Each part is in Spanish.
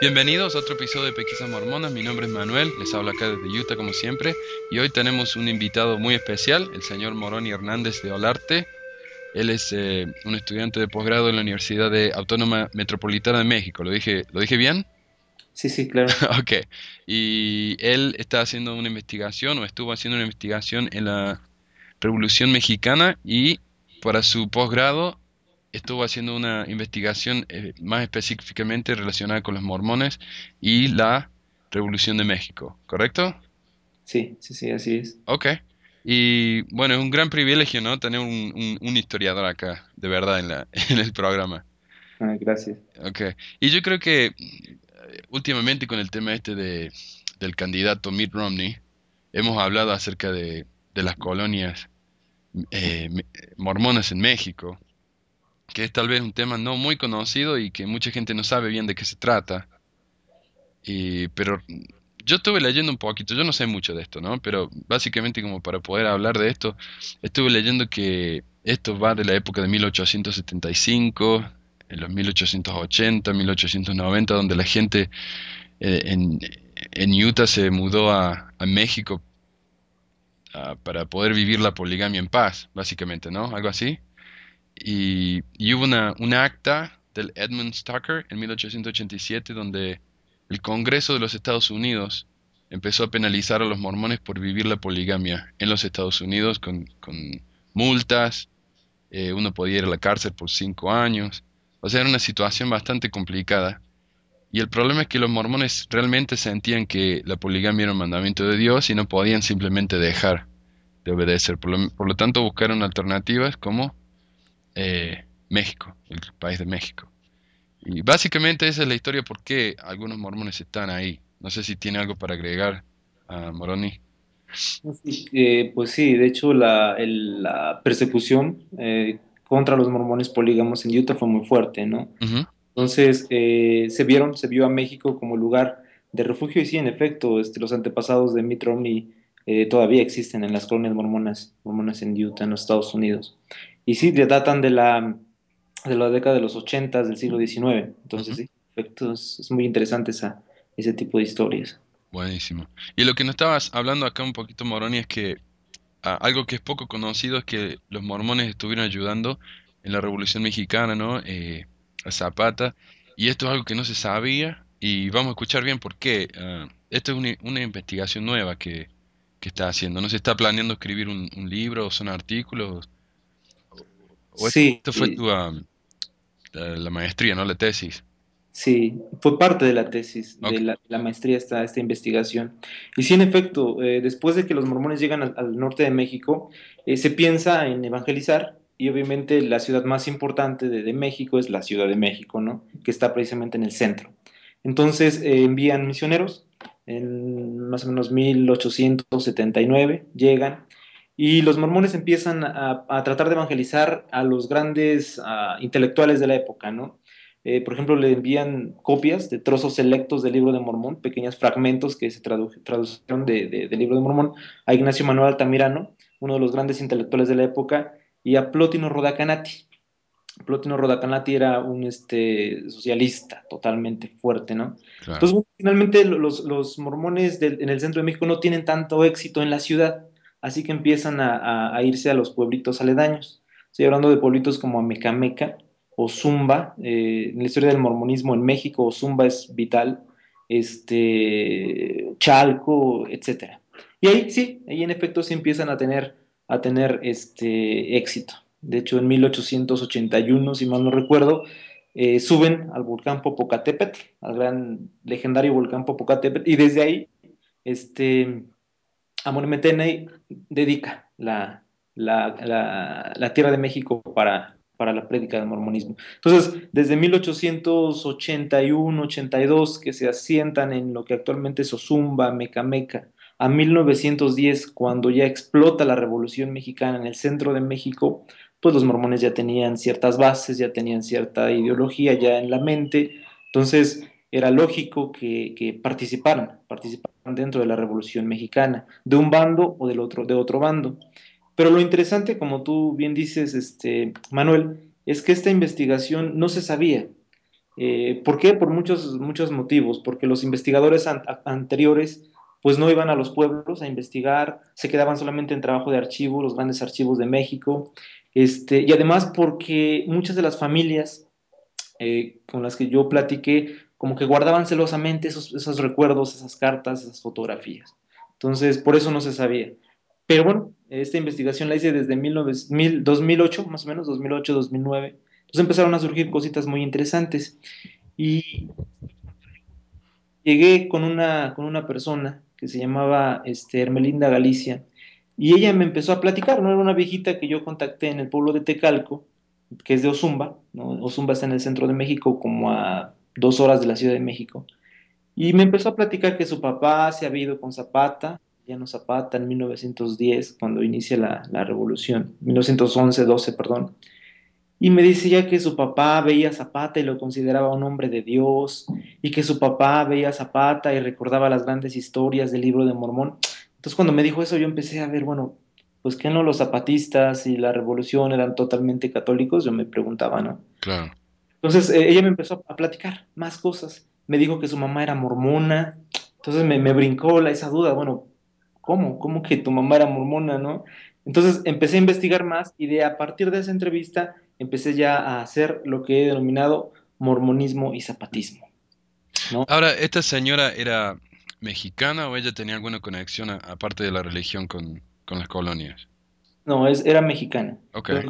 Bienvenidos a otro episodio de Pequisas Mormonas. Mi nombre es Manuel, les hablo acá desde Utah como siempre. Y hoy tenemos un invitado muy especial, el señor Moroni Hernández de Olarte. Él es eh, un estudiante de posgrado en la Universidad de Autónoma Metropolitana de México. ¿Lo dije, ¿lo dije bien? Sí, sí, claro. ok. Y él está haciendo una investigación o estuvo haciendo una investigación en la Revolución Mexicana y para su posgrado estuvo haciendo una investigación eh, más específicamente relacionada con los mormones y la Revolución de México, ¿correcto? Sí, sí, sí, así es. Ok. Y bueno, es un gran privilegio, ¿no? Tener un, un, historiador acá, de verdad, en, la, en el programa. Ah, gracias. Ok. Y yo creo que últimamente con el tema este de, del candidato Mitt Romney, hemos hablado acerca de, de las colonias eh, mormonas en México que es tal vez un tema no muy conocido y que mucha gente no sabe bien de qué se trata. Y, pero yo estuve leyendo un poquito, yo no sé mucho de esto, ¿no? Pero básicamente como para poder hablar de esto, estuve leyendo que esto va de la época de 1875, en los 1880, 1890, donde la gente eh, en, en, Utah se mudó a, a México para poder vivir la poligamia en paz, básicamente, ¿no? Algo así. Y, hubo una, acta del Edmund Tucker en 1887 donde el Congreso de los Estados Unidos empezó a penalizar a los mormones por vivir la poligamia en los Estados Unidos con, multas, eh, uno podía ir a la cárcel por cinco años, o sea, era una situación bastante complicada. Y el problema es que los mormones realmente sentían que la poligamia era un mandamiento de Dios y no podían simplemente dejar de obedecer. Por lo, por lo tanto, buscaron alternativas como eh, México, el país de México. Y básicamente esa es la historia por qué algunos mormones están ahí. No sé si tiene algo para agregar a Moroni. Eh, pues sí, de hecho la, persecución eh, contra los mormones polígamos en Utah fue muy fuerte, ¿no? Entonces se vieron, se vio a México como lugar de refugio y sí, en efecto, este, los antepasados de Mitt Romney todavía existen en las colonias mormonas, mormonas en Utah, en los Estados Unidos y sí, datan de la, de la década de los 80 del siglo XIX. Entonces, sí, es, es, muy interesante esa, ese tipo de historias. Buenísimo. Y lo que nos estabas hablando acá un poquito, Moroni, es que ah, algo que es poco conocido es que los mormones estuvieron ayudando en la Revolución Mexicana, ¿no? Eh, a Zapata. Y esto es algo que no se sabía y vamos a escuchar bien por qué. Ah, esto es una, una, investigación nueva que, que, está haciendo. No se está planeando escribir un, un libro o son artículos sí. Esto fue tu, la maestría, ¿no? La tesis. Sí, fue parte de la tesis, de la, maestría esta, esta investigación. Y sí, en efecto, eh, después de que los mormones llegan al, norte de México, eh, se piensa en evangelizar y obviamente la ciudad más importante de, México es la Ciudad de México, ¿no? Que está precisamente en el centro. Entonces eh, envían misioneros, en más o menos 1879 llegan y los mormones empiezan a, tratar de evangelizar a los grandes intelectuales de la época, ¿no? Eh, por ejemplo, le envían copias de trozos selectos del libro de Mormón, pequeños fragmentos que se tradujeron del libro de Mormón, a Ignacio Manuel Altamirano, uno de los grandes intelectuales de la época, y a Plotino Rodacanati. Plotino Rodacanati era un este, socialista totalmente fuerte, ¿no? Entonces, finalmente los, los mormones en el centro de México no tienen tanto éxito en la ciudad así que empiezan a, irse a los pueblitos aledaños. Estoy hablando de pueblitos como Amecameca o Zumba, eh, en la historia del mormonismo en México, Zumba es vital, este, Chalco, etc. Y ahí sí, ahí en efecto sí empiezan a tener, a tener este éxito. De hecho, en 1881, si mal no recuerdo, eh, suben al volcán Popocatépetl, al gran legendario volcán Popocatépetl, y desde ahí este, Amor dedica la, la, tierra de México para, para la prédica del mormonismo. Entonces, desde 1881-82, que se asientan en lo que actualmente es Ozumba, Mecameca, a 1910, cuando ya explota la Revolución Mexicana en el centro de México, pues los mormones ya tenían ciertas bases, ya tenían cierta ideología ya en la mente. Entonces, era lógico que, participaran, participaran dentro de la Revolución Mexicana, de un bando o del otro, de otro bando. Pero lo interesante, como tú bien dices, este, Manuel, es que esta investigación no se sabía. Eh, ¿Por qué? Por muchos, muchos motivos, porque los investigadores anteriores pues no iban a los pueblos a investigar, se quedaban solamente en trabajo de archivo, los grandes archivos de México, este, y además porque muchas de las familias eh, con las que yo platiqué, como que guardaban celosamente esos, esos recuerdos, esas cartas, esas fotografías. Entonces, por eso no se sabía. Pero bueno, esta investigación la hice desde 2008, más o menos, 2008, 2009. Entonces empezaron a surgir cositas muy interesantes. Y llegué con una, con una persona que se llamaba este, Hermelinda Galicia, y ella me empezó a platicar, ¿no? Era una viejita que yo contacté en el pueblo de Tecalco, que es de Ozumba. Ozumba está en el centro de México, como a dos horas de la Ciudad de México. Y me empezó a platicar que su papá se había ido con Zapata, no Zapata en 1910, cuando inicia la, la revolución, 1911, 12, perdón. Y me decía que su papá veía a Zapata y lo consideraba un hombre de Dios, y que su papá veía a Zapata y recordaba las grandes historias del libro de Mormón. Entonces cuando me dijo eso yo empecé a ver, bueno, pues que no los zapatistas y la revolución eran totalmente católicos, yo me preguntaba, ¿no? Claro. Entonces eh, ella me empezó a platicar más cosas. Me dijo que su mamá era mormona. Entonces me, me brincó la, esa duda, bueno, ¿cómo? ¿Cómo que tu mamá era mormona, no? Entonces empecé a investigar más y de a partir de esa entrevista empecé ya a hacer lo que he denominado mormonismo y zapatismo. ¿no? Ahora, ¿esta señora era mexicana o ella tenía alguna conexión aparte de la religión con, las colonias? No, es, era mexicana. Okay.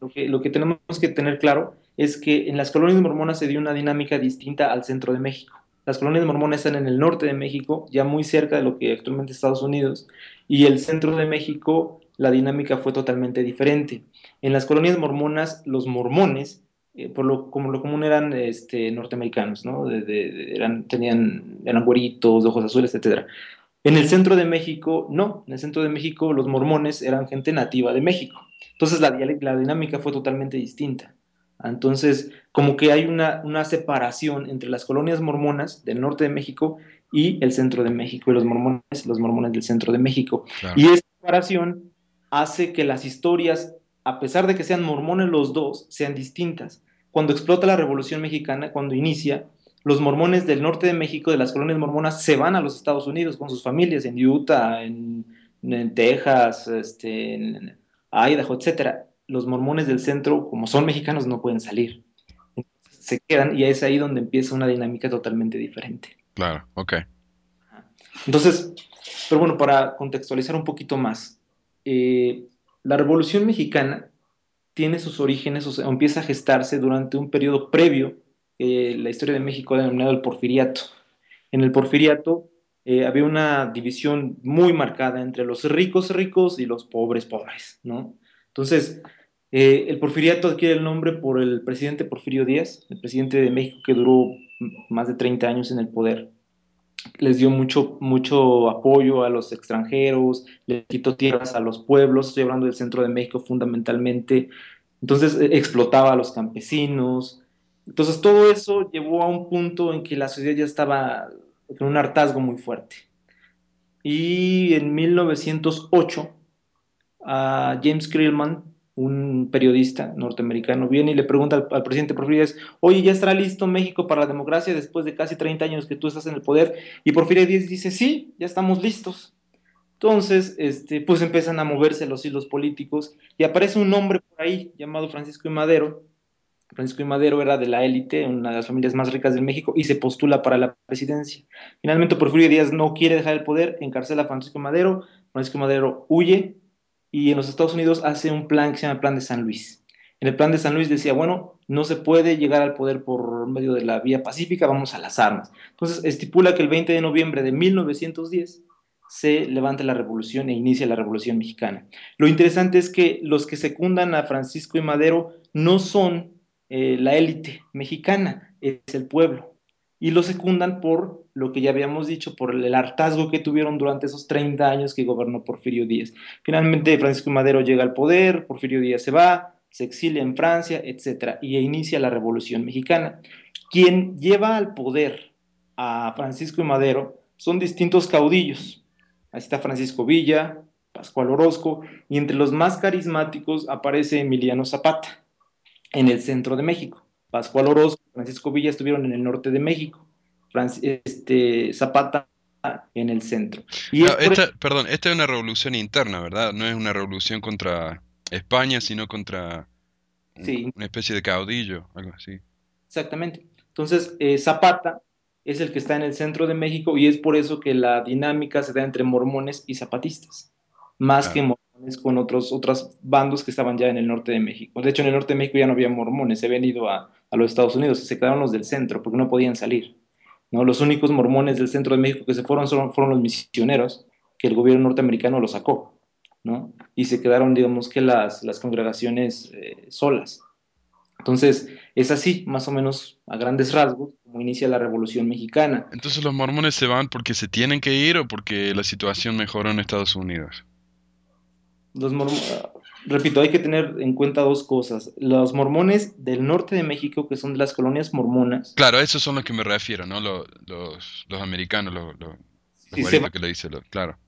Lo, que, lo que tenemos que tener claro es que en las colonias mormonas se dio una dinámica distinta al centro de México. Las colonias mormonas están en el norte de México, ya muy cerca de lo que actualmente es Estados Unidos, y el centro de México la dinámica fue totalmente diferente. En las colonias mormonas, los mormones, eh, por lo, como lo común eran este, norteamericanos, ¿no? eran, tenían, eran güeritos, ojos azules, etc. En el centro de México, no. En el centro de México, los mormones eran gente nativa de México. Entonces, la, la dinámica fue totalmente distinta. Entonces, como que hay una, una, separación entre las colonias mormonas del norte de México y el centro de México, y los mormones, los mormones del centro de México. Y esa separación hace que las historias, a pesar de que sean mormones los dos, sean distintas. Cuando explota la Revolución Mexicana, cuando inicia, los mormones del norte de México, de las colonias mormonas, se van a los Estados Unidos con sus familias, en Utah, en, Texas, este, en Idaho, etcétera los mormones del centro, como son mexicanos, no pueden salir. se quedan y es ahí donde empieza una dinámica totalmente diferente. Claro, ok. Entonces, pero bueno, para contextualizar un poquito más, eh, la Revolución Mexicana tiene sus orígenes, o sea, empieza a gestarse durante un periodo previo, eh, la historia de México denominado el Porfiriato. En el Porfiriato eh, había una división muy marcada entre los ricos ricos y los pobres pobres, ¿no? Entonces, eh, el porfiriato adquiere el nombre por el presidente Porfirio Díaz, el presidente de México que duró más de 30 años en el poder. Les dio mucho, mucho apoyo a los extranjeros, le quitó tierras a los pueblos, estoy hablando del centro de México fundamentalmente. Entonces eh, explotaba a los campesinos. Entonces todo eso llevó a un punto en que la sociedad ya estaba con un hartazgo muy fuerte. Y en 1908 a James Krillman, un periodista norteamericano, viene y le pregunta al, presidente Porfirio oye, ¿ya estará listo México para la democracia después de casi 30 años que tú estás en el poder? Y Porfirio Díaz dice, sí, ya estamos listos. Entonces, este, pues empiezan a moverse los hilos políticos y aparece un hombre por ahí llamado Francisco y Madero. Francisco y Madero era de la élite, una de las familias más ricas de México, y se postula para la presidencia. Finalmente, Porfirio Díaz no quiere dejar el poder, encarcela a Francisco y Madero, Francisco y Madero huye, y en los Estados Unidos hace un plan que se llama el Plan de San Luis. En el Plan de San Luis decía, bueno, no se puede llegar al poder por medio de la vía pacífica, vamos a las armas. Entonces estipula que el 20 de noviembre de 1910 se levanta la revolución e inicia la revolución mexicana. Lo interesante es que los que secundan a Francisco y Madero no son eh, la élite mexicana, es el pueblo. Y lo secundan por lo que ya habíamos dicho, por el hartazgo que tuvieron durante esos 30 años que gobernó Porfirio Díaz. Finalmente, Francisco Madero llega al poder, Porfirio Díaz se va, se exilia en Francia, etc. Y inicia la Revolución Mexicana. Quien lleva al poder a Francisco Madero son distintos caudillos. Ahí está Francisco Villa, Pascual Orozco, y entre los más carismáticos aparece Emiliano Zapata, en el centro de México. Pascual Orozco, Francisco Villa estuvieron en el norte de México, este, Zapata en el centro. Y Perdón, esta es una revolución interna, ¿verdad? No es una revolución contra España, sino contra una especie de caudillo, algo así. Exactamente. Entonces, eh, Zapata es el que está en el centro de México y es por eso que la dinámica se da entre mormones y zapatistas, más que mormones con otros, otros bandos que estaban ya en el norte de México. De hecho, en el norte de México ya no había mormones, se habían ido a, a los Estados Unidos, se quedaron los del centro porque no podían salir. ¿no? Los únicos mormones del centro de México que se fueron fueron los misioneros, que el gobierno norteamericano los sacó. ¿no? Y se quedaron, digamos que las, las congregaciones eh, solas. Entonces, es así, más o menos a grandes rasgos, como inicia la Revolución Mexicana. Entonces, ¿los mormones se van porque se tienen que ir o porque la situación mejoró en Estados Unidos? Los repito, hay que tener en cuenta dos cosas. Los mormones del norte de México, que son de las colonias mormonas. Claro, esos son los que me refiero, ¿no? Los, los, americanos, los, los, que le dice, claro.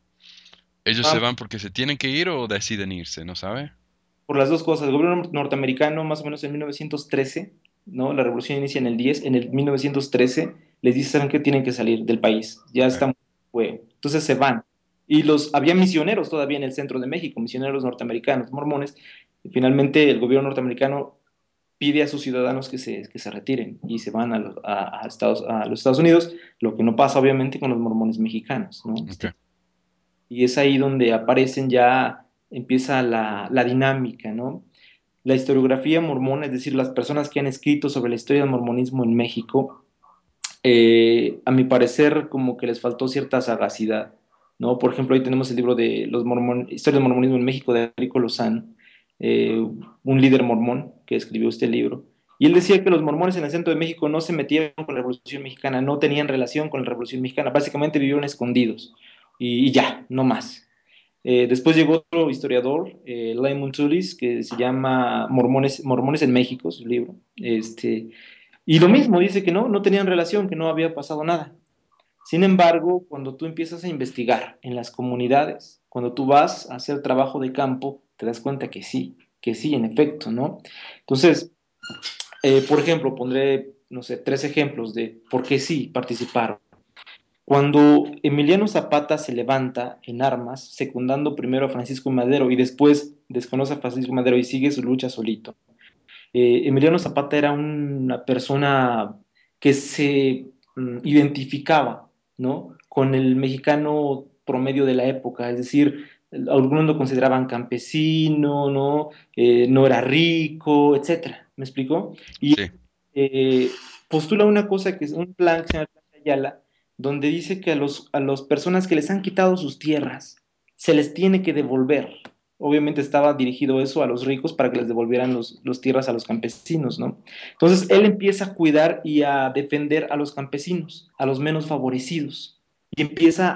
¿Ellos se ah. van porque se tienen que ir o deciden irse, no sabe? Por las dos cosas. El gobierno norteamericano, más o menos en 1913, ¿no? La revolución inicia en el 10, en el 1913 les dice, ¿saben que Tienen que salir del país. Ya están, fue. Entonces se van. Y los, había misioneros todavía en el centro de México, misioneros norteamericanos, mormones. Y finalmente el gobierno norteamericano pide a sus ciudadanos que se, que se retiren y se van a los, a, Estados, a los Estados Unidos, lo que no pasa obviamente con los mormones mexicanos. ¿no? Y es ahí donde aparecen ya, empieza la, la dinámica, ¿no? La historiografía mormona, es decir, las personas que han escrito sobre la historia del mormonismo en México, eh, a mi parecer como que les faltó cierta sagacidad. ¿No? Por ejemplo, ahí tenemos el libro de los mormon, Historia del Mormonismo en México de Enrico Lozano, eh, un líder mormón que escribió este libro. Y él decía que los mormones en el centro de México no se metieron con la Revolución Mexicana, no tenían relación con la Revolución Mexicana, básicamente vivieron escondidos y, ya, no más. Eh, después llegó otro historiador, eh, Raymond Tullis, que se llama Mormones, Mormones en México, su libro. Este, y lo mismo, dice que no, no tenían relación, que no había pasado nada. Sin embargo, cuando tú empiezas a investigar en las comunidades, cuando tú vas a hacer trabajo de campo, te das cuenta que sí, que sí, en efecto, ¿no? Entonces, eh, por ejemplo, pondré, no sé, tres ejemplos de por qué sí participaron. Cuando Emiliano Zapata se levanta en armas, secundando primero a Francisco Madero y después desconoce a Francisco Madero y sigue su lucha solito, eh, Emiliano Zapata era una persona que se mm, identificaba ¿no? Con el mexicano promedio de la época, es decir, algunos lo consideraban campesino, ¿no? Eh, no era rico, etcétera, ¿me explicó? Y eh, postula una cosa que es un plan que se llama Ayala, donde dice que a los a las personas que les han quitado sus tierras se les tiene que devolver. Obviamente estaba dirigido eso a los ricos para que les devolvieran los, los tierras a los campesinos, ¿no? Entonces él empieza a cuidar y a defender a los campesinos, a los menos favorecidos, y empieza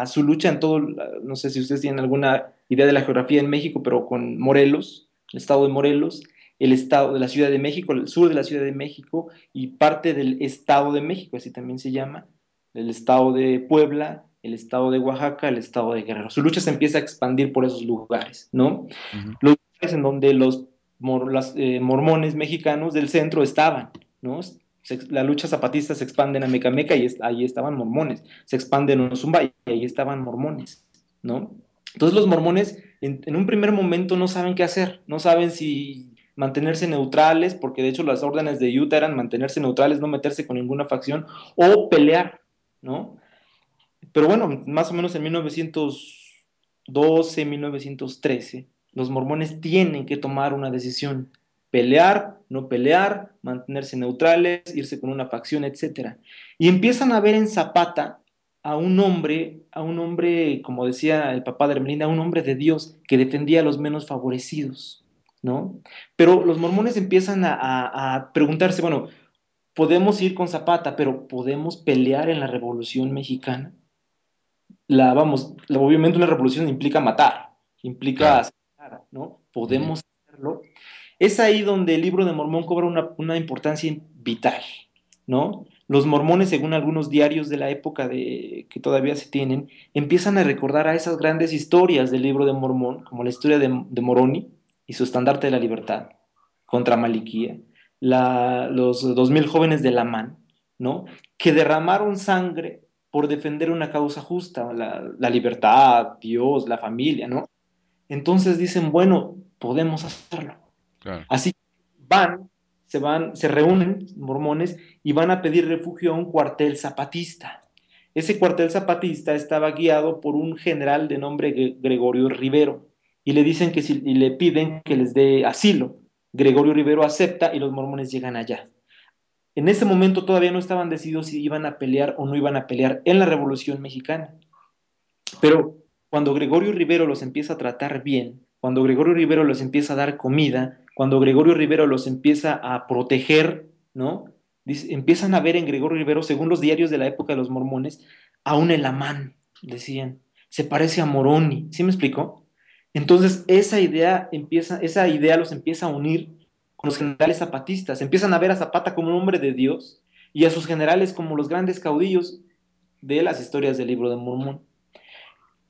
a, su lucha en todo, no sé si ustedes tienen alguna idea de la geografía en México, pero con Morelos, el estado de Morelos, el estado de la Ciudad de México, el sur de la Ciudad de México y parte del estado de México, así también se llama, el estado de Puebla, el estado de Oaxaca, el estado de Guerrero. Su lucha se empieza a expandir por esos lugares, ¿no? Los lugares en donde los eh, mormones mexicanos del centro estaban, ¿no? la lucha zapatista se expande en Amecameca y ahí estaban mormones, se expande en Ozumba y ahí estaban mormones, ¿no? Entonces los mormones en, en, un primer momento no saben qué hacer, no saben si mantenerse neutrales, porque de hecho las órdenes de Utah eran mantenerse neutrales, no meterse con ninguna facción, o pelear, ¿no? Pero bueno, más o menos en 1912, 1913, los mormones tienen que tomar una decisión. Pelear, no pelear, mantenerse neutrales, irse con una facción, etc. Y empiezan a ver en Zapata a un hombre, a un hombre, como decía el papá de Hermelinda, a un hombre de Dios que defendía a los menos favorecidos, ¿no? Pero los mormones empiezan a preguntarse, bueno, podemos ir con Zapata, pero ¿podemos pelear en la Revolución Mexicana? La, vamos, obviamente una revolución implica matar, implica asesinar, ¿no? Podemos hacerlo. Es ahí donde el libro de Mormón cobra una, importancia vital, ¿no? Los mormones, según algunos diarios de la época de, que todavía se tienen, empiezan a recordar a esas grandes historias del libro de Mormón, como la historia de, Moroni y su estandarte de la libertad contra Maliquía, los dos mil jóvenes de la MAN, ¿no? Que derramaron sangre por defender una causa justa, la, libertad, Dios, la familia, ¿no? Entonces dicen, bueno, podemos hacerlo. Así van, se van, se reúnen mormones y van a pedir refugio a un cuartel zapatista. Ese cuartel zapatista estaba guiado por un general de nombre Gregorio Rivero y le dicen que si y le piden que les dé asilo. Gregorio Rivero acepta y los mormones llegan allá. En ese momento todavía no estaban decididos si iban a pelear o no iban a pelear en la Revolución Mexicana. Pero cuando Gregorio Rivero los empieza a tratar bien, cuando Gregorio Rivero los empieza a dar comida, cuando Gregorio Rivero los empieza a proteger, ¿no? empiezan a ver en Gregorio Rivero, según los diarios de la época de los mormones, a un elamán, decían. Se parece a Moroni. ¿Sí me explicó? Entonces, esa idea empieza, esa idea los empieza a unir con los generales zapatistas. Empiezan a ver a Zapata como un hombre de Dios y a sus generales como los grandes caudillos de las historias del libro de Mormón.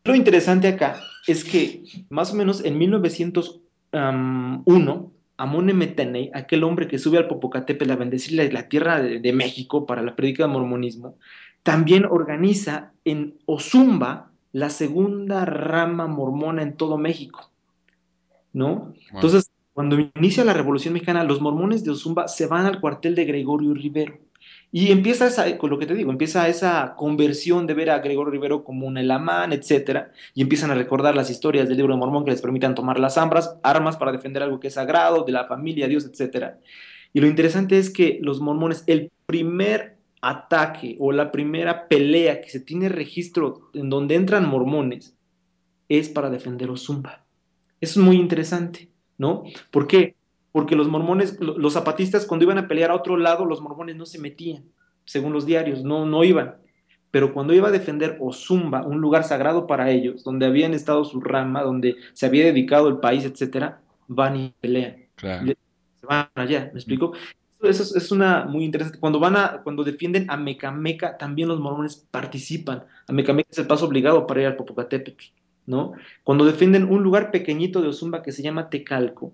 Lo interesante acá es que más o menos en 1901, Amon Metaney, aquel hombre que sube al Popocatépetl a bendecir la, tierra de, de, México para la predica del mormonismo, también organiza en Ozumba la segunda rama mormona en todo México, ¿no? Entonces, cuando inicia la Revolución Mexicana, los mormones de Ozumba se van al cuartel de Gregorio Rivero. Y empieza esa, con lo que te digo, empieza esa conversión de ver a Gregorio Rivero como un elamán, etcétera, y empiezan a recordar las historias del libro de Mormón que les permitan tomar las armas, armas para defender algo que es sagrado, de la familia, Dios, etcétera. Y lo interesante es que los mormones, el primer ataque o la primera pelea que se tiene registro en donde entran mormones es para defender Ozumba. Es muy interesante, ¿no? ¿Por qué? Porque los mormones, los zapatistas cuando iban a pelear a otro lado, los mormones no se metían, según los diarios, no, no iban. Pero cuando iba a defender Ozumba, un lugar sagrado para ellos, donde habían estado su rama, donde se había dedicado el país, etcétera, van y pelean. Se van allá, ¿me explico? eso es, una muy interesante. Cuando van a, cuando defienden a Mecameca, también los mormones participan. A Mecameca es el paso obligado para ir al Popocatépetl, ¿no? Cuando defienden un lugar pequeñito de Ozumba que se llama Tecalco,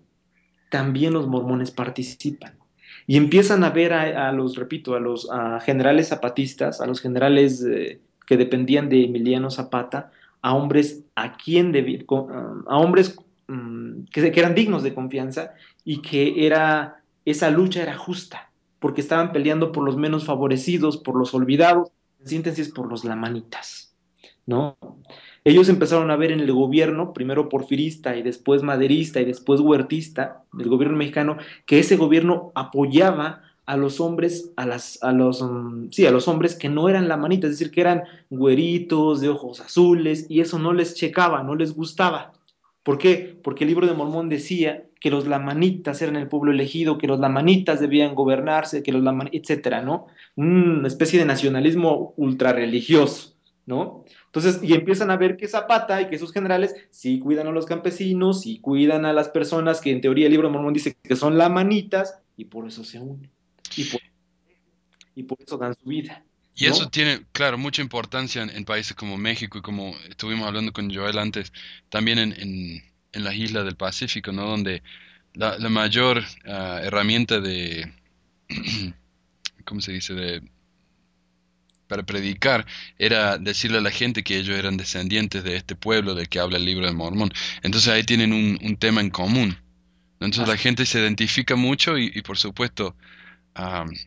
también los mormones participan. Y empiezan a ver a, los, repito, a los generales zapatistas, a los generales eh, que dependían de Emiliano Zapata, a hombres a quien a hombres mm, que, que eran dignos de confianza y que era esa lucha era justa, porque estaban peleando por los menos favorecidos, por los olvidados, en síntesis por los lamanitas, ¿no? Ellos empezaron a ver en el gobierno, primero porfirista y después maderista y después huertista, del gobierno mexicano, que ese gobierno apoyaba a los hombres, a, las, a los, mm, sí, a los hombres que no eran lamanitas, es decir, que eran güeritos, de ojos azules, y eso no les checaba, no les gustaba. ¿Por qué? Porque el libro de Mormón decía que los lamanitas eran el pueblo elegido, que los lamanitas debían gobernarse, que los lamanitas, etcétera, ¿no? Una especie de nacionalismo ultrarreligioso, ¿no? Entonces, y empiezan a ver que Zapata y que sus generales sí cuidan a los campesinos, sí cuidan a las personas que en teoría el libro de Mormón dice que son lamanitas, y por eso se unen. Y por, eso dan su vida. Y eso tiene, claro, mucha importancia en, países como México y como estuvimos hablando con Joel antes, también en en las islas del Pacífico, ¿no? Donde la, mayor ah, herramienta de, ¿cómo se dice? De, para predicar era decirle a la gente que ellos eran descendientes de este pueblo del que habla el libro de Mormón. Entonces ahí tienen un, tema en común. Entonces la gente se identifica mucho y, por supuesto,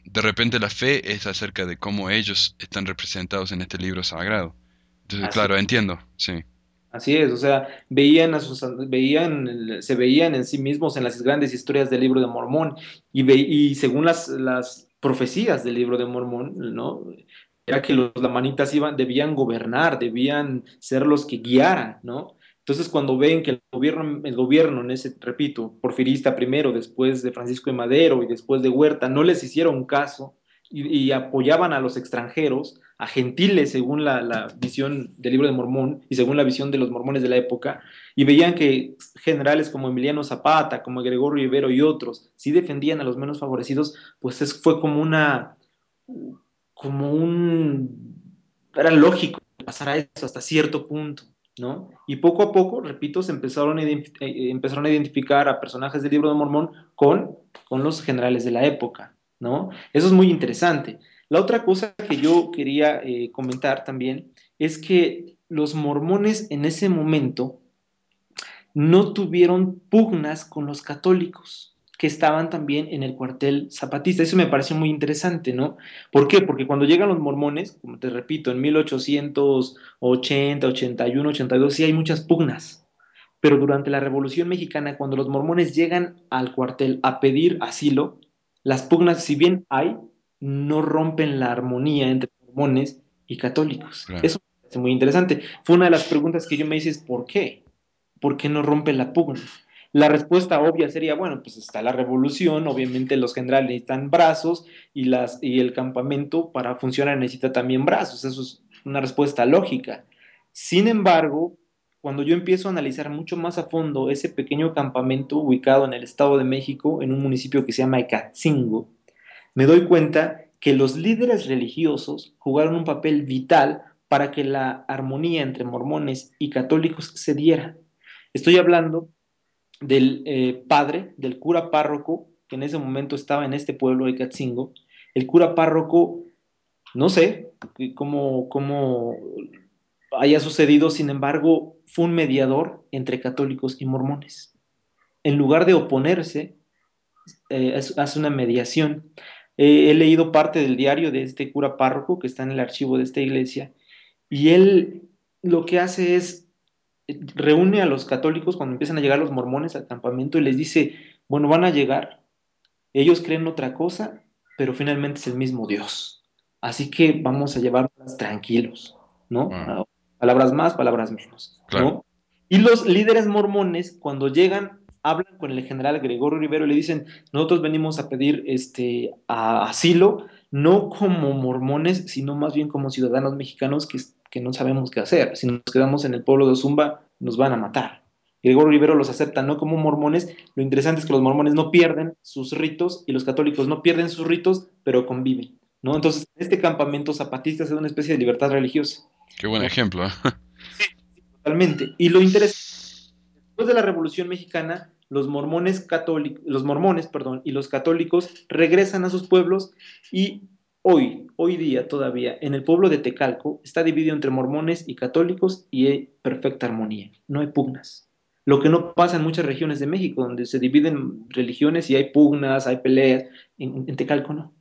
de repente la fe es acerca de cómo ellos están representados en este libro sagrado. Entonces, claro, entiendo, sí. Así es, o sea, veían a sus, veían, se veían en sí mismos en las grandes historias del libro de Mormón y, y según las, las profecías del libro de Mormón, ¿no? Era que los lamanitas iban, debían gobernar, debían ser los que guiaran, ¿no? Entonces, cuando ven que el gobierno, el gobierno en ese, repito, porfirista primero, después de Francisco de Madero y después de Huerta, no les hicieron caso y apoyaban a los extranjeros, a gentiles según la, visión del libro de Mormón y según la visión de los mormones de la época, y veían que generales como Emiliano Zapata, como Gregorio Rivero y otros, sí defendían a los menos favorecidos, pues es, fue como una, como un, era lógico pasar a eso hasta cierto punto, ¿no? Y poco a poco, repito, se empezaron a, eh, empezaron a identificar a personajes del libro de Mormón con, con los generales de la época, ¿no? Eso es muy interesante. La otra cosa que yo quería eh, comentar también es que los mormones en ese momento no tuvieron pugnas con los católicos que estaban también en el cuartel zapatista. Eso me pareció muy interesante, ¿no? ¿Por qué? Porque cuando llegan los mormones, como te repito, en 1880, 81, 82, sí hay muchas pugnas. Pero durante la Revolución Mexicana, cuando los mormones llegan al cuartel a pedir asilo, las pugnas, si bien hay, no rompen la armonía entre mormones y católicos. Eso me parece muy interesante. Fue una de las preguntas que yo me hice, ¿por qué? ¿Por qué no rompe la pugna? La respuesta obvia sería, bueno, pues está la revolución, obviamente los generales necesitan brazos y, las, y el campamento para funcionar necesita también brazos, eso es una respuesta lógica. Sin embargo, cuando yo empiezo a analizar mucho más a fondo ese pequeño campamento ubicado en el Estado de México, en un municipio que se llama Ecatzingo, me doy cuenta que los líderes religiosos jugaron un papel vital para que la armonía entre mormones y católicos se diera. Estoy hablando del eh, padre, del cura párroco, que en ese momento estaba en este pueblo de Catzingo. El cura párroco, no sé cómo, cómo haya sucedido, sin embargo, fue un mediador entre católicos y mormones. En lugar de oponerse, eh, hace una mediación. he leído parte del diario de este cura párroco que está en el archivo de esta iglesia y él lo que hace es reúne a los católicos cuando empiezan a llegar los mormones al campamento y les dice, bueno, van a llegar, ellos creen otra cosa, pero finalmente es el mismo Dios. Así que vamos a llevarlos tranquilos, ¿no? Ah. Palabras más, palabras menos, ¿no? Y los líderes mormones, cuando llegan, hablan con el general Gregorio Rivero y le dicen, nosotros venimos a pedir este asilo, no como mormones, sino más bien como ciudadanos mexicanos que que no sabemos qué hacer. Si nos quedamos en el pueblo de Zumba, nos van a matar. Gregorio Rivero los acepta no como mormones. Lo interesante es que los mormones no pierden sus ritos y los católicos no pierden sus ritos, pero conviven. ¿no? Entonces, este campamento zapatista es una especie de libertad religiosa. Qué buen ejemplo. ¿eh? Sí, totalmente. Y lo interesante, después de la Revolución Mexicana, los mormones católicos, los mormones, perdón, y los católicos regresan a sus pueblos y Hoy, hoy día todavía, en el pueblo de Tecalco está dividido entre mormones y católicos y hay perfecta armonía, no hay pugnas. Lo que no pasa en muchas regiones de México, donde se dividen religiones y hay pugnas, hay peleas, en, Tecalco no.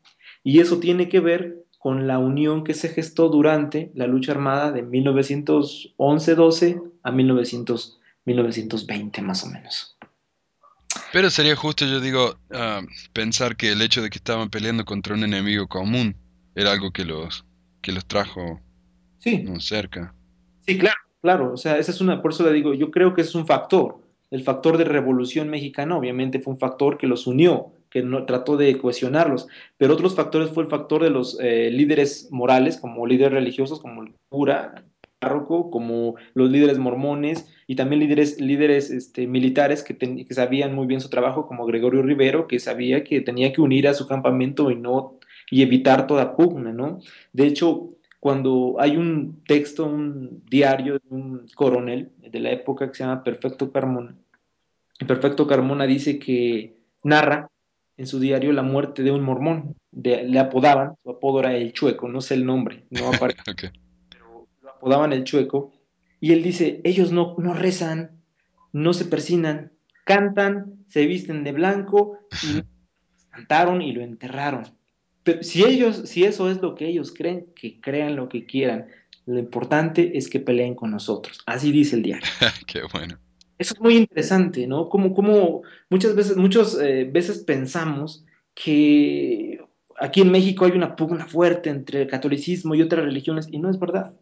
Y eso tiene que ver con la unión que se gestó durante la lucha armada de 1911-12 a 1920 más o menos. Pero sería justo, yo digo, ah, pensar que el hecho de que estaban peleando contra un enemigo común era algo que los, que los trajo sí. cerca. Sí, claro, claro. O sea, esa es una, por eso le digo, yo creo que es un factor. El factor de revolución mexicana, obviamente, fue un factor que los unió, que no, trató de cohesionarlos. Pero otros factores fue el factor de los eh, líderes morales, como líderes religiosos, como el cura, párroco, como los líderes mormones y también líderes, líderes este, militares que, que, sabían muy bien su trabajo, como Gregorio Rivero, que sabía que tenía que unir a su campamento y no y evitar toda pugna, ¿no? De hecho, cuando hay un texto, un diario de un coronel de la época que se llama Perfecto Carmona, Perfecto Carmona dice que narra en su diario la muerte de un mormón, le apodaban, su apodo era el chueco, no sé el nombre, no aparece. Daban el chueco, y él dice, ellos no, no rezan, no se persinan, cantan, se visten de blanco, y cantaron y lo enterraron. Pero si ellos, si eso es lo que ellos creen, que crean lo que quieran. Lo importante es que peleen con nosotros. Así dice el diario. Qué bueno. Eso es muy interesante, ¿no? Como, como muchas veces, muchas eh, veces pensamos que aquí en México hay una pugna fuerte entre el catolicismo y otras religiones, y no es verdad.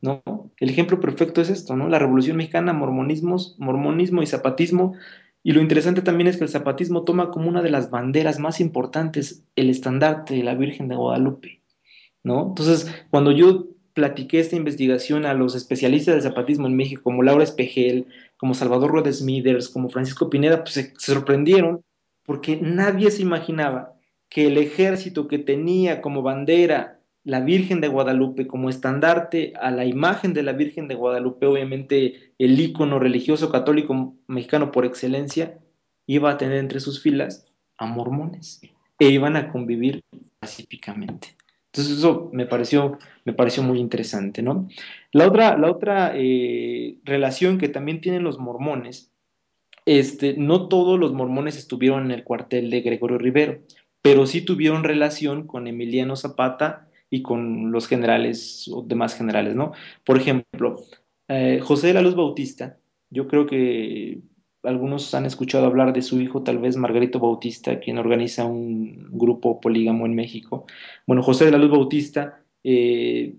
¿No? El ejemplo perfecto es esto. La Revolución Mexicana, mormonismos, mormonismo y zapatismo. Y lo interesante también es que el zapatismo toma como una de las banderas más importantes el estandarte de la Virgen de Guadalupe, ¿no? Entonces, cuando yo platiqué esta investigación a los especialistas del zapatismo en México, como Laura Espejel, como Salvador Rodes Miders, como Francisco Pineda, pues se sorprendieron porque nadie se imaginaba que el ejército que tenía como bandera la Virgen de Guadalupe como estandarte a la imagen de la Virgen de Guadalupe, obviamente el ícono religioso católico mexicano por excelencia, iba a tener entre sus filas a mormones e iban a convivir pacíficamente. Entonces eso me pareció, me pareció muy interesante, ¿no? La otra, la otra eh, relación que también tienen los mormones, este, no todos los mormones estuvieron en el cuartel de Gregorio Rivero, pero sí tuvieron relación con Emiliano Zapata y con los generales o demás generales, ¿no? Por ejemplo, eh, José de la Luz Bautista, yo creo que algunos han escuchado hablar de su hijo, tal vez Margarito Bautista, quien organiza un grupo polígamo en México. Bueno, José de la Luz Bautista eh,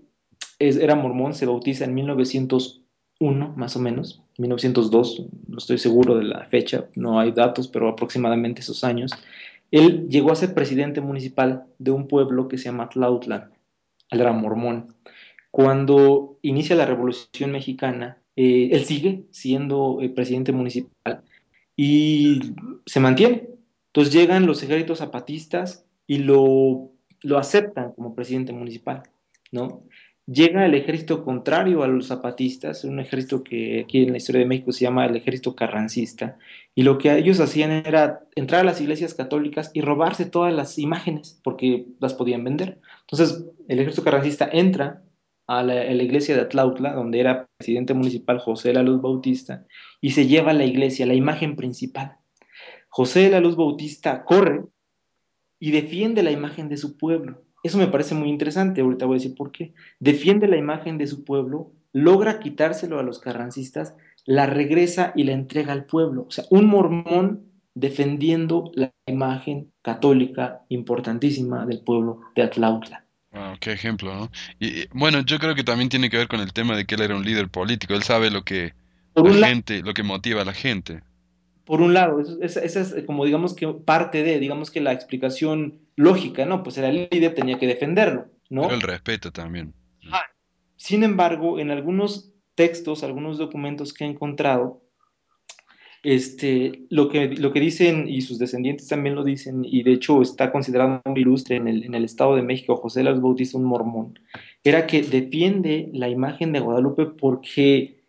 era mormón, se bautiza en 1901, más o menos, 1902, no estoy seguro de la fecha, no hay datos, pero aproximadamente esos años. Él llegó a ser presidente municipal de un pueblo que se llama Tlautla. Él era mormón. Cuando inicia la Revolución Mexicana, eh, él sigue siendo eh, presidente municipal y se mantiene. Entonces llegan los ejércitos zapatistas y lo, lo aceptan como presidente municipal, ¿no? Llega el ejército contrario a los zapatistas, un ejército que aquí en la historia de México se llama el ejército carrancista, y lo que ellos hacían era entrar a las iglesias católicas y robarse todas las imágenes, porque las podían vender. Entonces, el ejército carrancista entra, a la, iglesia de Atlautla, donde era presidente municipal José de la Luz Bautista, y se lleva a la iglesia, la imagen principal. José de la Luz Bautista corre y defiende la imagen de su pueblo. Eso me parece muy interesante, ahorita voy a decir por qué. Defiende la imagen de su pueblo, logra quitárselo a los carrancistas, la regresa y la entrega al pueblo. O sea, un mormón defendiendo la imagen católica importantísima del pueblo de Atlautla. Wow, qué ejemplo, ¿no? Y bueno, yo creo que también tiene que ver con el tema de que él era un líder político. Él sabe lo que la gente, lo que motiva a la gente. Por un lado, esa es como digamos que parte de, digamos que la explicación lógica, ¿no? Pues era el líder, tenía que defenderlo, ¿no? Pero el respeto también. Sin embargo, en algunos textos, algunos documentos que he encontrado, este, lo, que, lo que dicen, y sus descendientes también lo dicen, y de hecho está considerado un ilustre en el, en el Estado de México, José Las Bautista, un mormón, era que defiende la imagen de Guadalupe porque,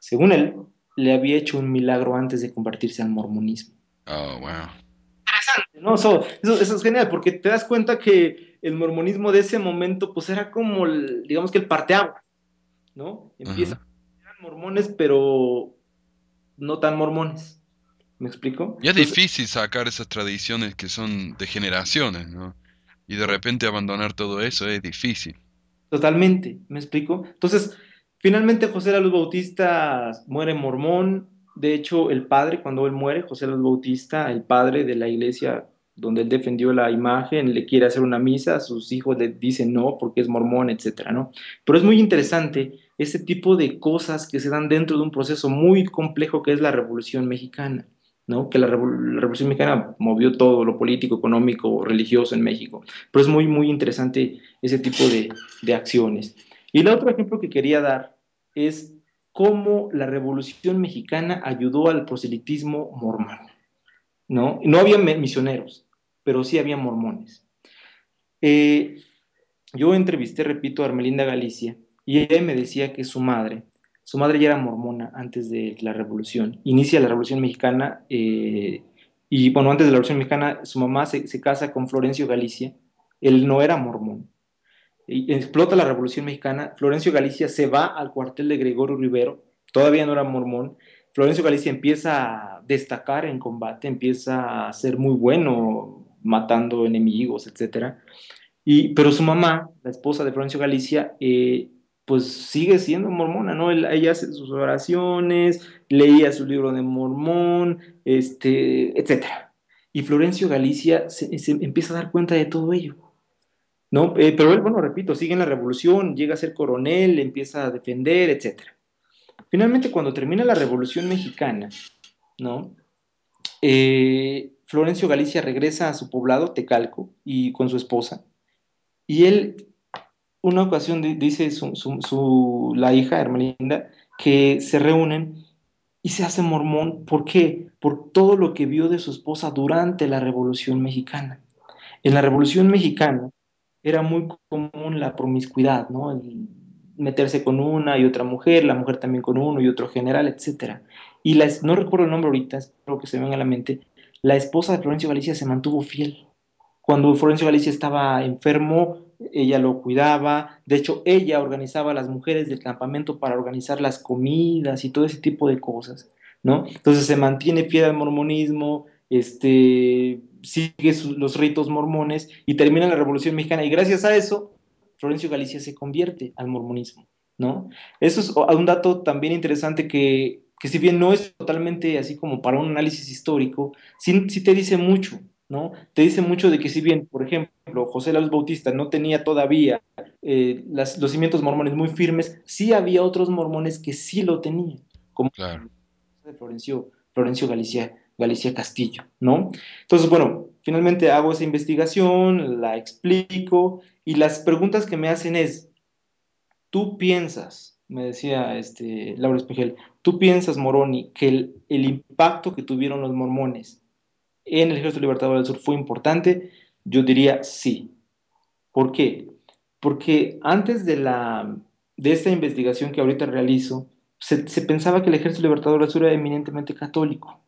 según él, le había hecho un milagro antes de convertirse al mormonismo. Oh, wow. Interesante, ¿no? Eso, eso, es genial, porque te das cuenta que el mormonismo de ese momento, pues era como, digamos que el parteagua, ¿no? Empieza, eran mormones, pero no tan mormones. ¿Me explico? Y es difícil sacar esas tradiciones que son de generaciones, ¿no? Y de repente abandonar todo eso es difícil. Totalmente, ¿me explico? Entonces, finalmente José la Luz Bautista muere mormón. De hecho, el padre, cuando él muere, José la Luz Bautista, el padre de la iglesia donde él defendió la imagen, le quiere hacer una misa, sus hijos le dicen no porque es mormón, etcétera, ¿no? Pero es muy interesante ese tipo de cosas que se dan dentro de un proceso muy complejo que es la Revolución Mexicana, ¿no? Que la, Revolución Mexicana movió todo lo político, económico, religioso en México. Pero es muy, muy interesante ese tipo de, de acciones. Y el otro ejemplo que quería dar es cómo la Revolución Mexicana ayudó al proselitismo mormón, ¿no? No había misioneros, pero sí había mormones. Eh, yo entrevisté, repito, a Armelinda Galicia, y ella me decía que su madre, su madre ya era mormona antes de la revolución. Inicia la revolución mexicana eh, y bueno, antes de la revolución mexicana su mamá se, casa con Florencio Galicia. Él no era mormón. Explota la revolución mexicana. Florencio Galicia se va al cuartel de Gregorio Rivero. Todavía no era mormón. Florencio Galicia empieza a destacar en combate, empieza a ser muy bueno matando enemigos, etc. Y, pero su mamá, la esposa de Florencio Galicia, eh, pues sigue siendo mormona, ¿no? ella hace sus oraciones, leía su libro de mormón, este, etc. Y Florencio Galicia se, empieza a dar cuenta de todo ello, ¿no? Eh, pero él, bueno, repito, sigue en la revolución, llega a ser coronel, empieza a defender, etc. Finalmente, cuando termina la revolución mexicana, ¿no? Eh, Florencio Galicia regresa a su poblado, Tecalco, y con su esposa, y él una ocasión dice su, la hija Hermelinda que se reúnen y se hace mormón. ¿Por qué? Por todo lo que vio de su esposa durante la Revolución Mexicana. En la Revolución Mexicana, era muy común la promiscuidad, ¿no? meterse con una y otra mujer, la mujer también con uno y otro general, etc. Y no recuerdo el nombre ahorita, espero que se me venga a la mente, la esposa de Florencio Galicia se mantuvo fiel. Cuando Florencio Galicia estaba enfermo, ella lo cuidaba, de hecho ella organizaba a las mujeres del campamento para organizar las comidas y todo ese tipo de cosas, ¿no? Entonces se mantiene fiel al mormonismo, este, sigue los ritos mormones y termina la Revolución Mexicana y gracias a eso Florencio Galicia se convierte al mormonismo, ¿no? Eso es un dato también interesante que, que si bien no es totalmente así como para un análisis histórico, sí te dice mucho, ¿no? Te dice mucho de que si bien, por ejemplo, José Luz Bautista no tenía todavía eh, los cimientos mormones muy firmes, sí había otros mormones que sí lo tenían, como claro. Florencio, Florencio Galicia, Galicia Castillo, ¿no? Entonces, bueno, finalmente hago esa investigación, la explico y las preguntas que me hacen es, ¿tú piensas, me decía este, Laura Espejel, ¿tú piensas, Moroni, que el, el impacto que tuvieron los mormones en el Ejército Libertador del Sur fue importante? Yo diría sí. ¿Por qué? Porque antes de, la, de esta investigación que ahorita realizo, se, se pensaba que el Ejército Libertador del Sur era eminentemente católico,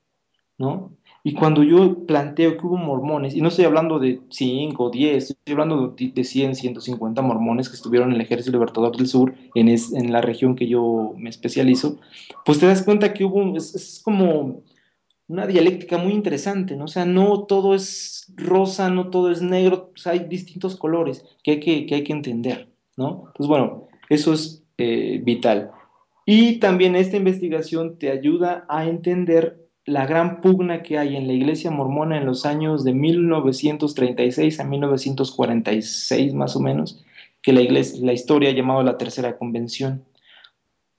¿no? Y cuando yo planteo que hubo mormones, y no estoy hablando de 5 o 10, estoy hablando de 100, 150 mormones que estuvieron en el Ejército Libertador del Sur, en, en la región que yo me especializo, pues te das cuenta que hubo, es, como una dialéctica muy interesante, ¿no? O sea, no todo es rosa, no todo es negro, hay distintos colores que hay que, que hay que entender, ¿no? Pues bueno, eso es eh, vital. Y también esta investigación te ayuda a entender la gran pugna que hay en la iglesia mormona en los años de 1936 a 1946 más o menos, que la, iglesia, la historia ha llamado la Tercera Convención.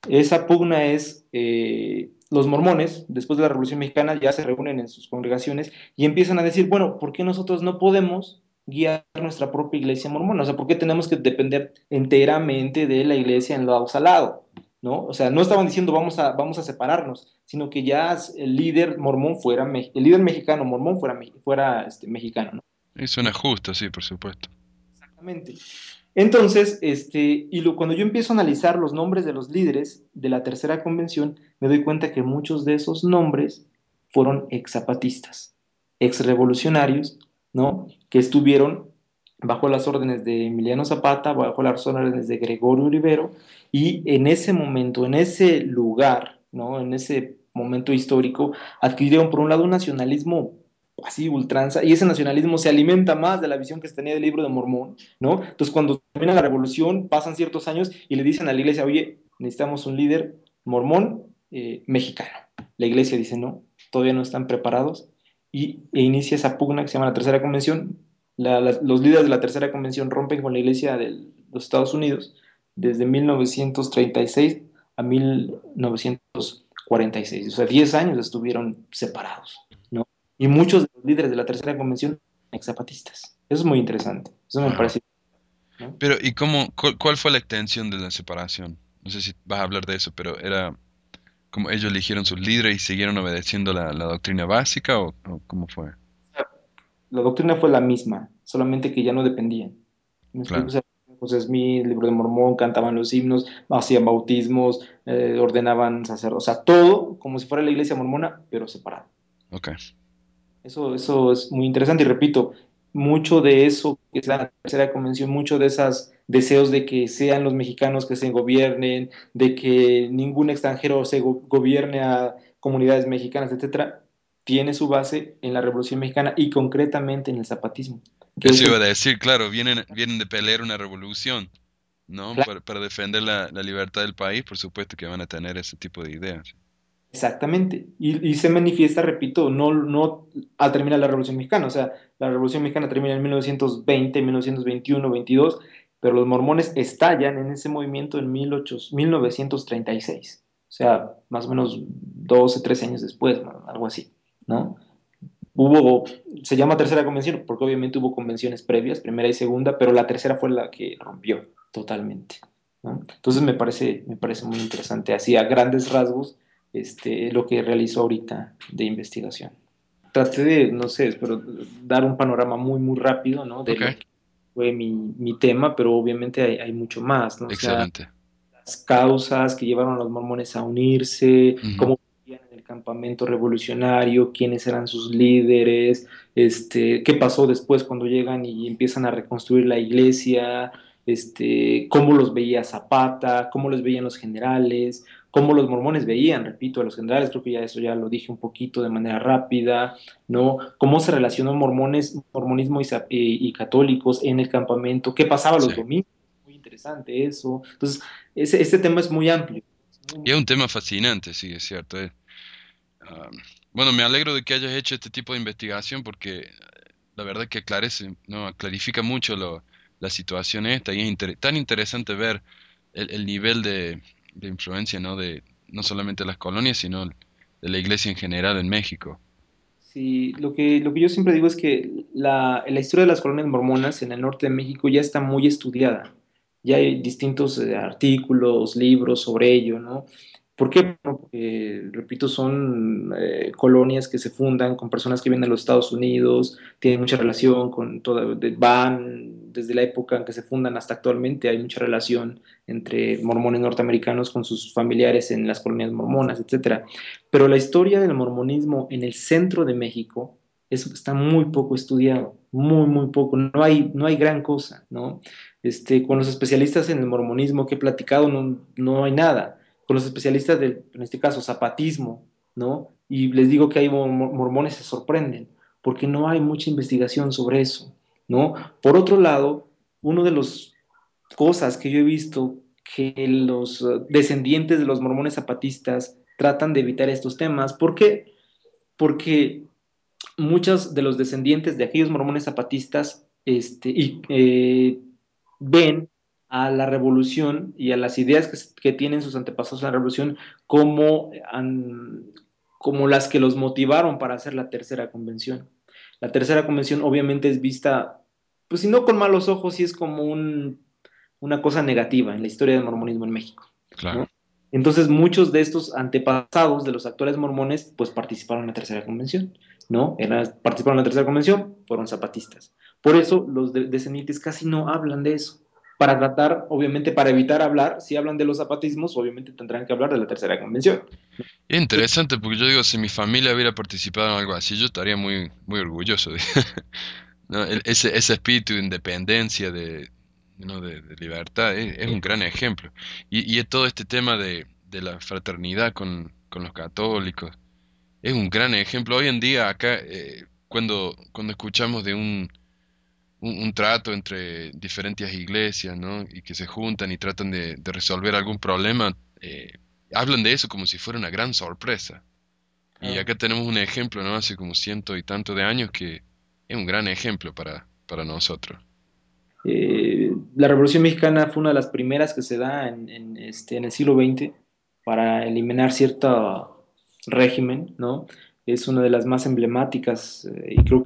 Esa pugna es, eh, los mormones, después de la Revolución Mexicana, ya se reúnen en sus congregaciones y empiezan a decir, bueno, ¿por qué nosotros no podemos guiar nuestra propia iglesia mormona? O sea, ¿por qué tenemos que depender enteramente de la iglesia en lado salado? ¿no? O sea, no estaban diciendo vamos a, vamos a separarnos, sino que ya el líder mormón fuera, el líder mexicano mormón fuera, fuera este, mexicano, ¿no? Y suena justo, sí, por supuesto. Exactamente. Entonces, este, y cuando yo empiezo a analizar los nombres de los líderes de la tercera convención, me doy cuenta que muchos de esos nombres fueron ex zapatistas, ex revolucionarios, ¿no? Que estuvieron bajo las órdenes de Emiliano Zapata, bajo las órdenes de Gregorio Rivero, y en ese momento, en ese lugar, ¿no? en ese momento histórico, adquirieron por un lado un nacionalismo así ultranza, y ese nacionalismo se alimenta más de la visión que se tenía del libro de Mormón, ¿no? Entonces cuando termina la revolución, pasan ciertos años y le dicen a la iglesia, oye, necesitamos un líder mormón eh, mexicano. La iglesia dice, no, todavía no están preparados, y, e inicia esa pugna que se llama la Tercera Convención, los líderes de la tercera convención rompen con la iglesia de los Estados Unidos desde 1936 a 1946. O sea, 10 años estuvieron separados. Y muchos de los líderes de la tercera convención ex zapatistas. Eso es muy interesante. Eso me parece. Pero, ¿y cómo, cuál, fue la extensión de la separación? No sé si vas a hablar de eso, pero era como ellos eligieron sus líderes y siguieron obedeciendo la, doctrina básica o cómo fue? la doctrina fue la misma, solamente que ya no dependían. José Smith, libro de Mormón, cantaban los himnos, hacían bautismos, eh, ordenaban sacerdotes, o sea, todo como si fuera la iglesia mormona, pero separado. Ok. Eso, eso es muy interesante y repito, mucho de eso que es la tercera convención, mucho de esos deseos de que sean los mexicanos que se gobiernen, de que ningún extranjero se gobierne a comunidades mexicanas, etcétera, tiene su base en la Revolución Mexicana y concretamente en el zapatismo. Eso iba a decir, claro, vienen, vienen de pelear una revolución, ¿no? Para, defender la, libertad del país, por supuesto que van a tener ese tipo de ideas. Exactamente. Y, se manifiesta, repito, no, no al terminar la Revolución Mexicana. O sea, la Revolución Mexicana termina en 1920, 1921, 22, pero los mormones estallan en ese movimiento en 1936. O sea, más o menos 12, 13 años después, algo así. ¿no? Hubo, se llama tercera convención porque obviamente hubo convenciones previas, primera y segunda, pero la tercera fue la que rompió totalmente. Entonces me parece, me parece muy interesante, así a grandes rasgos, este, lo que realizó ahorita de investigación. Traté de, no sé, pero dar un panorama muy, muy rápido, ¿no? De, fue mi, tema, pero obviamente hay, mucho más, ¿no? Excelente. las causas que llevaron a los mormones a unirse, cómo vivían en el campamento revolucionario, quiénes eran sus líderes, este, qué pasó después cuando llegan y empiezan a reconstruir la iglesia, este, cómo los veía Zapata, cómo los veían los generales, cómo los mormones veían, repito, a los generales, creo que ya eso ya lo dije un poquito de manera rápida, ¿no? Cómo se relacionó mormones, mormonismo y, católicos en el campamento, qué pasaba los domingos, muy interesante eso. Entonces, ese, este tema es muy amplio. Y es un tema fascinante, sí, es cierto. Eh. Ah, bueno, me alegro de que hayas hecho este tipo de investigación porque la verdad que aclarece, ¿no? clarifica mucho la situación esta y es tan interesante ver el nivel de, de influencia, ¿no? De no solamente las colonias, sino de la iglesia en general en México. Sí, lo que, lo que yo siempre digo es que la, la historia de las colonias mormonas en el norte de México ya está muy estudiada. Ya hay distintos eh, artículos, libros sobre ello, ¿no? ¿Por qué? Porque, repito, son eh, colonias que se fundan con personas que vienen de los Estados Unidos, tienen mucha relación con toda, van desde la época en que se fundan hasta actualmente, hay mucha relación entre mormones norteamericanos con sus familiares en las colonias mormonas, etc. Pero la historia del mormonismo en el centro de México es, está muy poco estudiado, muy, muy poco, no hay, no hay gran cosa, ¿no? Este, con los especialistas en el mormonismo que he platicado no, no hay nada con los especialistas del, en este caso, zapatismo, ¿no? Y les digo que hay mormones se sorprenden, porque no hay mucha investigación sobre eso, ¿no? Por otro lado, una de las cosas que yo he visto que los eh, descendientes de los mormones zapatistas tratan de evitar estos temas, ¿por qué? Porque muchos de los descendientes de aquellos mormones zapatistas este, eh, ven a la revolución y a las ideas que, tienen sus antepasados en la revolución como, como las que los motivaron para hacer la tercera convención. La tercera convención obviamente es vista, pues si no con malos ojos, sí es como un, una cosa negativa en la historia del mormonismo en México. Claro. Entonces muchos de estos antepasados de los actuales mormones pues participaron en la tercera convención, ¿no? participaron en la tercera convención, fueron zapatistas. Por eso los descendientes casi no hablan de eso para tratar, obviamente, para evitar hablar, si hablan de los zapatismos, obviamente tendrán que hablar de la tercera convención. Es interesante porque yo digo, si mi familia hubiera participado en algo así, yo estaría muy, muy orgulloso. Ese, ese espíritu de independencia, de, de, libertad, es, un gran ejemplo. Y, y todo este tema de, de la fraternidad con, con, los católicos, es un gran ejemplo. Hoy en día acá, eh, cuando, cuando escuchamos de un un, trato entre diferentes iglesias, ¿no? Y que se juntan y tratan de, resolver algún problema, eh, hablan de eso como si fuera una gran sorpresa. Y acá tenemos un ejemplo, ¿no? Hace como ciento y tanto de años que es un gran ejemplo para, para nosotros. Eh, la Revolución Mexicana fue una de las primeras que se da en, este, en el siglo XX para eliminar cierto régimen, ¿no? Es una de las más emblemáticas eh, y creo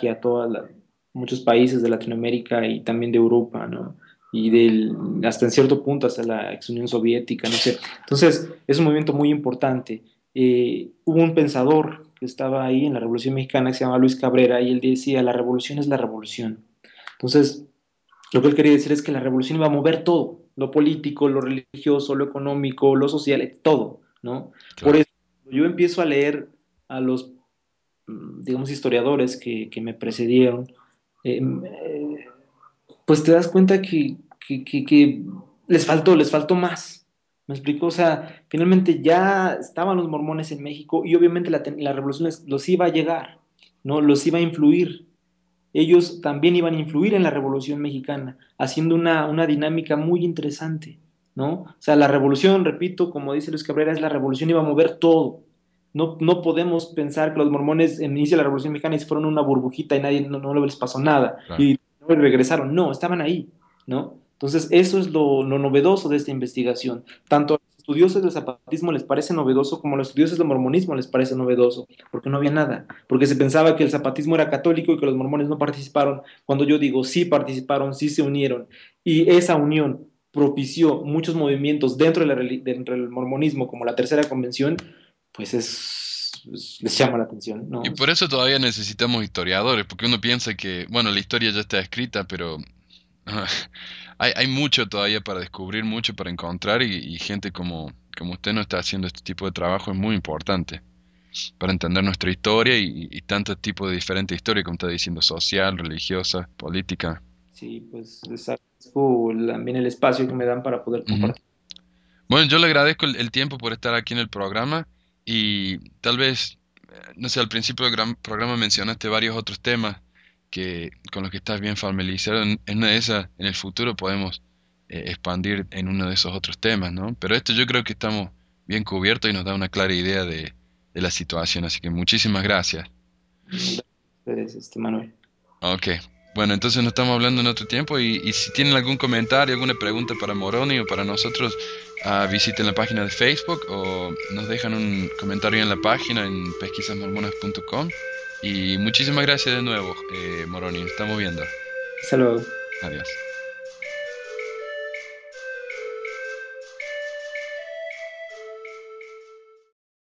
que a toda la, muchos países de Latinoamérica y también de Europa, ¿no? Y del, hasta en cierto punto hasta la ex Unión Soviética, no sé. Entonces, es un movimiento muy importante. Eh, hubo un pensador que estaba ahí en la Revolución Mexicana que se llama Luis Cabrera y él decía, la revolución es la revolución. Entonces, lo que él quería decir es que la revolución iba a mover todo, lo político, lo religioso, lo económico, lo social, todo, ¿no? Por eso, yo empiezo a leer a los, mm, digamos, historiadores que, que me precedieron, eh, pues te das cuenta que, les faltó, les faltó más. ¿Me explico? O sea, finalmente ya estaban los mormones en México y obviamente la, revolución los iba a llegar, ¿no? Los iba a influir. Ellos también iban a influir en la revolución mexicana, haciendo una, una dinámica muy interesante, ¿no? O sea, la revolución, repito, como dice Luis Cabrera, es la revolución iba a mover todo, no, no podemos pensar que los mormones en el inicio de la Revolución Mexicana se fueron una burbujita y nadie no, no les pasó nada y no regresaron. No, estaban ahí, ¿no? Entonces, eso es lo, novedoso de esta investigación. Tanto a los estudiosos del zapatismo les parece novedoso como a los estudiosos del mormonismo les parece novedoso, porque no había nada, porque se pensaba que el zapatismo era católico y que los mormones no participaron, cuando yo digo sí participaron, sí se unieron, y esa unión propició muchos movimientos dentro, de dentro del mormonismo, como la tercera convención, pues es pues, les llama la atención. ¿no? Y por eso todavía necesitamos historiadores, porque uno piensa que, bueno, la historia ya está escrita, pero hay, hay mucho todavía para descubrir, mucho para encontrar y, gente como, como usted no está haciendo este tipo de trabajo es muy importante para entender nuestra historia y, y tantos tipos de diferentes historias, como está diciendo, social, religiosa, política. Sí, pues les agradezco también el espacio que me dan para poder compartir. Bueno, yo le agradezco el, tiempo por estar aquí en el programa y tal vez, eh, no sé, al principio del programa mencionaste varios otros temas que con los que estás bien familiarizado. En, una de esas, en el futuro podemos eh, expandir en uno de esos otros temas, ¿no? Pero esto yo creo que estamos bien cubiertos y nos da una clara idea de, de la situación. Así que muchísimas gracias. Gracias, este Manuel. Ok. Bueno, entonces nos estamos hablando en otro tiempo y, y si tienen algún comentario, alguna pregunta para Moroni o para nosotros, uh, visiten la página de Facebook o nos dejan un comentario en la página en pesquisasmormonas.com. Y muchísimas gracias de nuevo, eh, Moroni. Estamos viendo. Hasta luego. Adiós.